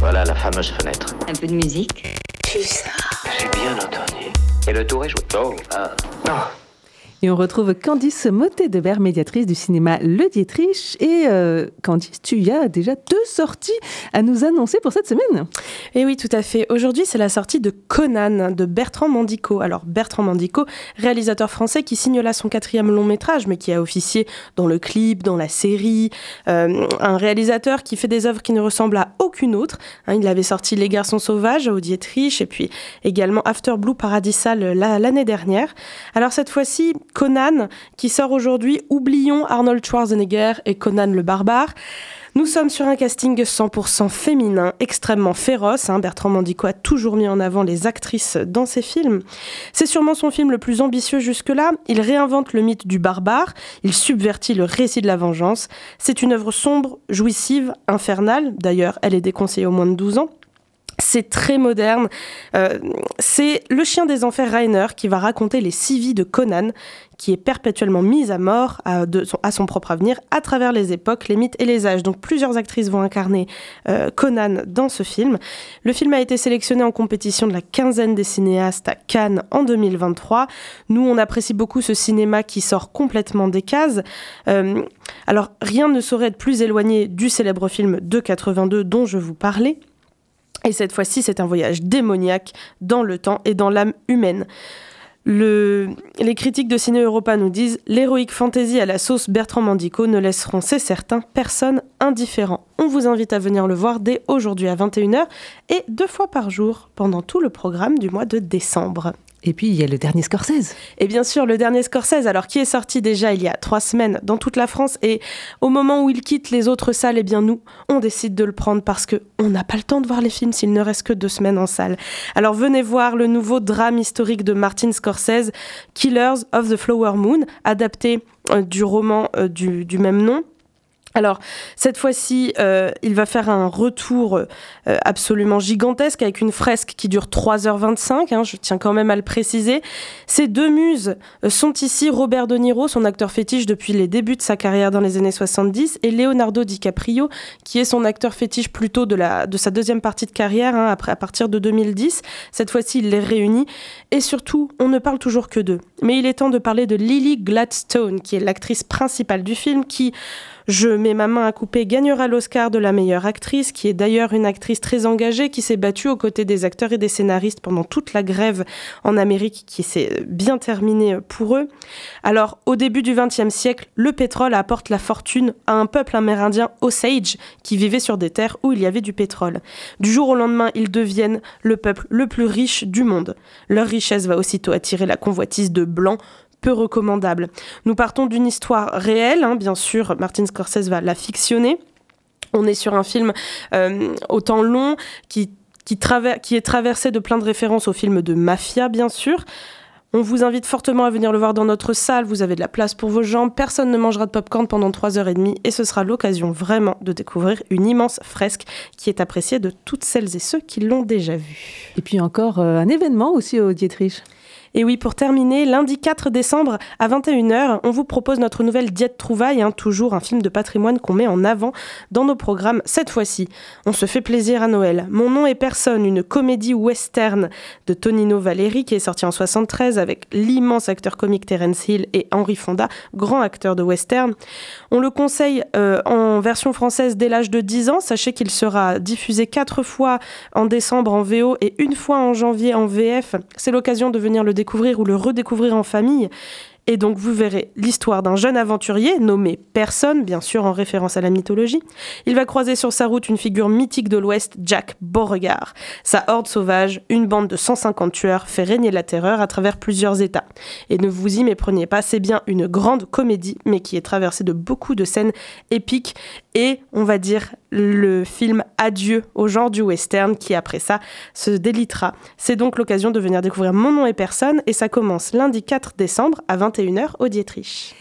Voilà la fameuse fenêtre. Un peu de musique. J'ai bien entendu. Et le tour est joué. Oh, ah. Non. Et on retrouve Candice Motet-Debert, médiatrice du cinéma Le Dietrich. Et euh, Candice, tu y as déjà deux sorties à nous annoncer pour cette semaine. Et oui, tout à fait. Aujourd'hui, c'est la sortie de Conan de Bertrand Mandico. Alors, Bertrand Mandico, réalisateur français qui signe là son quatrième long métrage, mais qui a officié dans le clip, dans la série. Euh, un réalisateur qui fait des œuvres qui ne ressemblent à aucune autre. Hein, il avait sorti Les Garçons Sauvages au Dietrich et puis également After Blue Paradisal l'année dernière. Alors, cette fois-ci, Conan, qui sort aujourd'hui. Oublions Arnold Schwarzenegger et Conan le barbare. Nous sommes sur un casting 100% féminin, extrêmement féroce. Hein. Bertrand Mandico a toujours mis en avant les actrices dans ses films. C'est sûrement son film le plus ambitieux jusque-là. Il réinvente le mythe du barbare, il subvertit le récit de la vengeance. C'est une œuvre sombre, jouissive, infernale. D'ailleurs, elle est déconseillée aux moins de 12 ans. C'est très moderne. Euh, c'est le chien des enfers Rainer qui va raconter les six vies de Conan, qui est perpétuellement mise à mort à, son, propre avenir à travers les époques, les mythes et les âges. Donc plusieurs actrices vont incarner euh, Conan dans ce film. Le film a été sélectionné en compétition de la quinzaine des cinéastes à Cannes en 2023. Nous, on apprécie beaucoup ce cinéma qui sort complètement des cases. Euh, alors rien ne saurait être plus éloigné du célèbre film de 82 dont je vous parlais. Et cette fois-ci, c'est un voyage démoniaque dans le temps et dans l'âme humaine. Le... Les critiques de Ciné Europa nous disent l'héroïque fantasy à la sauce Bertrand Mandico ne laisseront, c'est certain, personne indifférent. On vous invite à venir le voir dès aujourd'hui à 21h et deux fois par jour pendant tout le programme du mois de décembre. Et puis il y a le dernier Scorsese. Et bien sûr, le dernier Scorsese, alors qui est sorti déjà il y a trois semaines dans toute la France. Et au moment où il quitte les autres salles, eh bien nous, on décide de le prendre parce que on n'a pas le temps de voir les films s'il ne reste que deux semaines en salle. Alors venez voir le nouveau drame historique de Martin Scorsese, Killers of the Flower Moon, adapté euh, du roman euh, du même nom alors, cette fois-ci, euh, il va faire un retour euh, absolument gigantesque avec une fresque qui dure 3h25, hein, je tiens quand même à le préciser. Ces deux muses euh, sont ici Robert De Niro, son acteur fétiche depuis les débuts de sa carrière dans les années 70, et Leonardo DiCaprio, qui est son acteur fétiche plutôt de, de sa deuxième partie de carrière, hein, après, à partir de 2010. Cette fois-ci, il les réunit. Et surtout, on ne parle toujours que d'eux. Mais il est temps de parler de Lily Gladstone, qui est l'actrice principale du film, qui je mets ma main à couper gagnera l'Oscar de la meilleure actrice, qui est d'ailleurs une actrice très engagée, qui s'est battue aux côtés des acteurs et des scénaristes pendant toute la grève en Amérique, qui s'est bien terminée pour eux. Alors, au début du XXe siècle, le pétrole apporte la fortune à un peuple amérindien Osage, qui vivait sur des terres où il y avait du pétrole. Du jour au lendemain, ils deviennent le peuple le plus riche du monde. Leur richesse va aussitôt attirer la convoitise de blancs, peu recommandable. Nous partons d'une histoire réelle, hein, bien sûr, Martin Scorsese va la fictionner. On est sur un film euh, au temps long qui, qui, qui est traversé de plein de références au film de mafia, bien sûr. On vous invite fortement à venir le voir dans notre salle, vous avez de la place pour vos jambes, personne ne mangera de popcorn pendant 3h30 et ce sera l'occasion vraiment de découvrir une immense fresque qui est appréciée de toutes celles et ceux qui l'ont déjà vue. Et puis encore euh, un événement aussi au Dietrich. Et oui, pour terminer, lundi 4 décembre à 21h, on vous propose notre nouvelle Diète Trouvaille, hein, toujours un film de patrimoine qu'on met en avant dans nos programmes. Cette fois-ci, on se fait plaisir à Noël. Mon nom est personne, une comédie western de Tonino Valeri qui est sortie en 73 avec l'immense acteur comique Terence Hill et Henry Fonda, grand acteur de western. On le conseille euh, en version française dès l'âge de 10 ans. Sachez qu'il sera diffusé quatre fois en décembre en VO et une fois en janvier en VF. C'est l'occasion de venir le découvrir ou le redécouvrir en famille. Et donc vous verrez l'histoire d'un jeune aventurier nommé Personne, bien sûr en référence à la mythologie. Il va croiser sur sa route une figure mythique de l'Ouest, Jack Beauregard. Sa horde sauvage, une bande de 150 tueurs, fait régner la terreur à travers plusieurs États. Et ne vous y méprenez pas, c'est bien une grande comédie, mais qui est traversée de beaucoup de scènes épiques et, on va dire, le film Adieu au genre du western qui après ça se délitera. C'est donc l'occasion de venir découvrir Mon nom et personne et ça commence lundi 4 décembre à 21h au Dietrich.